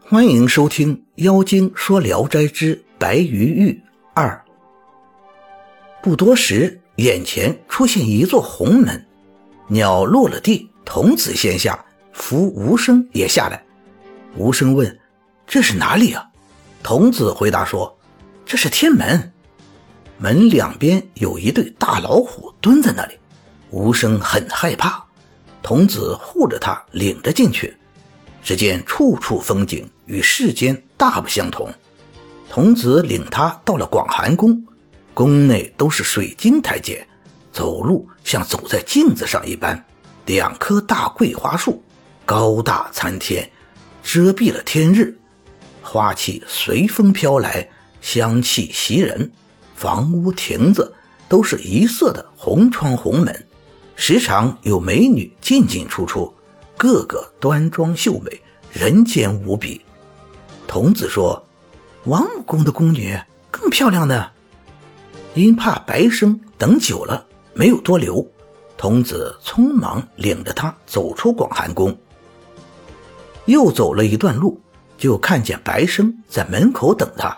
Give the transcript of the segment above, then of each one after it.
欢迎收听《妖精说聊斋之白鱼玉二》。不多时，眼前出现一座红门，鸟落了地，童子先下，扶无声也下来。无声问：“这是哪里啊？”童子回答说：“这是天门，门两边有一对大老虎蹲在那里。”无声很害怕，童子护着他，领着进去。只见处处风景与世间大不相同。童子领他到了广寒宫，宫内都是水晶台阶，走路像走在镜子上一般。两棵大桂花树，高大参天，遮蔽了天日。花气随风飘来，香气袭人。房屋亭子都是一色的红窗红门，时常有美女进进出出。个个端庄秀美，人间无比。童子说：“王母宫的宫女更漂亮呢。”因怕白生等久了，没有多留。童子匆忙领着他走出广寒宫。又走了一段路，就看见白生在门口等他。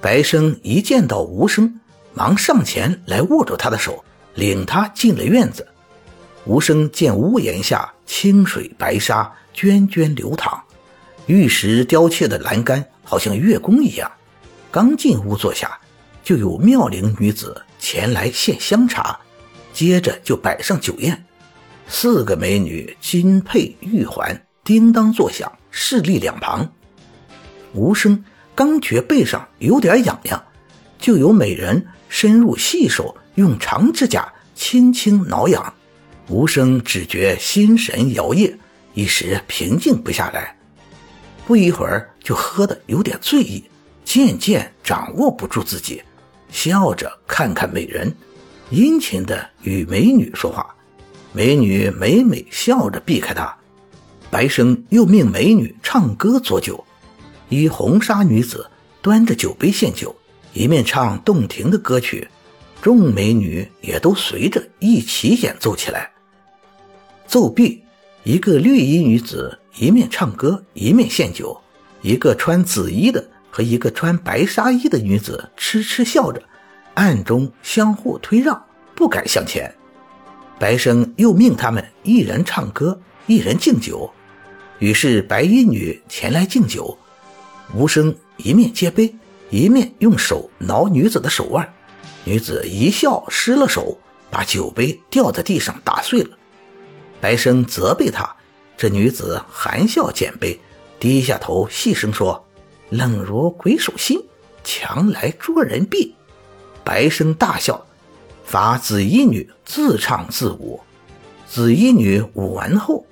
白生一见到无声，忙上前来握住他的手，领他进了院子。无声见屋檐下清水白沙涓涓流淌，玉石雕砌的栏杆好像月宫一样。刚进屋坐下，就有妙龄女子前来献香茶，接着就摆上酒宴。四个美女金佩玉环，叮当作响，势立两旁。无声刚觉背上有点痒痒，就有美人伸入细手，用长指甲轻轻挠痒。无声只觉心神摇曳，一时平静不下来。不一会儿就喝得有点醉意，渐渐掌握不住自己，笑着看看美人，殷勤地与美女说话。美女每每笑着避开他。白生又命美女唱歌作酒，一红纱女子端着酒杯献酒，一面唱动听的歌曲，众美女也都随着一起演奏起来。奏毕，一个绿衣女子一面唱歌一面献酒，一个穿紫衣的和一个穿白纱衣的女子痴痴笑着，暗中相互推让，不敢向前。白生又命他们一人唱歌，一人敬酒。于是白衣女前来敬酒，无声一面接杯，一面用手挠女子的手腕。女子一笑失了手，把酒杯掉在地上打碎了。白生责备他，这女子含笑减杯，低下头细声说：“冷如鬼手心，强来捉人臂。”白生大笑，罚紫衣女自唱自舞。紫衣女舞完后，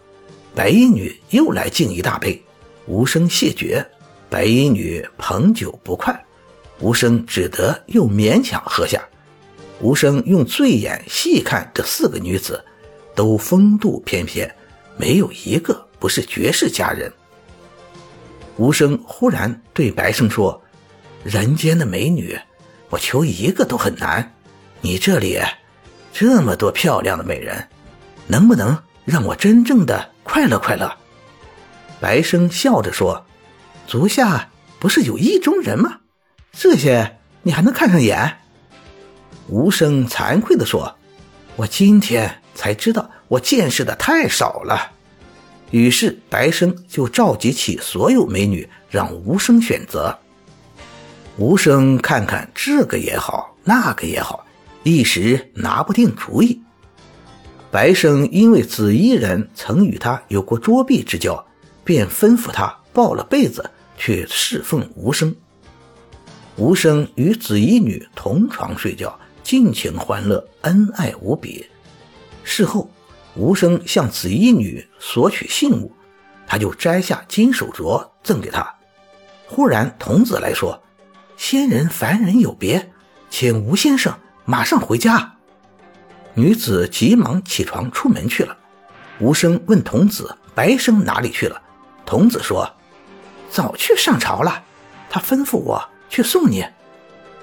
白衣女又来敬一大杯，无声谢绝。白衣女捧酒不快，无声只得又勉强喝下。无声用醉眼细看这四个女子。都风度翩翩，没有一个不是绝世佳人。无声忽然对白生说：“人间的美女，我求一个都很难。你这里这么多漂亮的美人，能不能让我真正的快乐快乐？”白生笑着说：“足下不是有意中人吗？这些你还能看上眼？”无声惭愧地说：“我今天。”才知道我见识的太少了，于是白生就召集起所有美女，让无声选择。无声看看这个也好，那个也好，一时拿不定主意。白生因为紫衣人曾与他有过捉臂之交，便吩咐他抱了被子去侍奉无声。无声与紫衣女同床睡觉，尽情欢乐，恩爱无比。事后，吴生向紫衣女索取信物，他就摘下金手镯赠给她。忽然，童子来说：“仙人凡人有别，请吴先生马上回家。”女子急忙起床出门去了。吴生问童子：“白生哪里去了？”童子说：“早去上朝了，他吩咐我去送你。”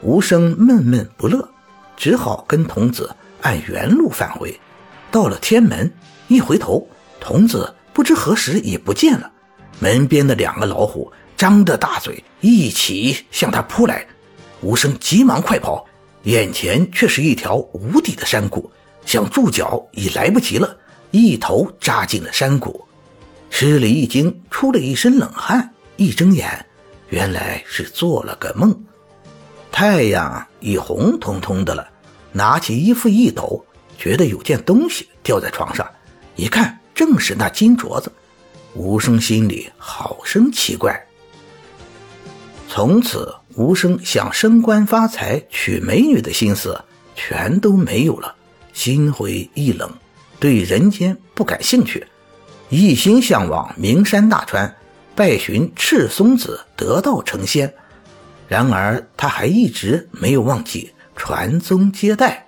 吴生闷闷不乐，只好跟童子按原路返回。到了天门，一回头，童子不知何时已不见了。门边的两个老虎张着大嘴一起向他扑来。无声急忙快跑，眼前却是一条无底的山谷，想住脚已来不及了，一头扎进了山谷。吃了一惊，出了一身冷汗，一睁眼，原来是做了个梦。太阳已红彤彤的了，拿起衣服一抖，觉得有件东西掉在床上，一看正是那金镯子。无声心里好生奇怪。从此，无声想升官发财、娶美女的心思全都没有了，心灰意冷，对人间不感兴趣，一心向往名山大川，拜寻赤松子得道成仙。然而，他还一直没有忘记传宗接代。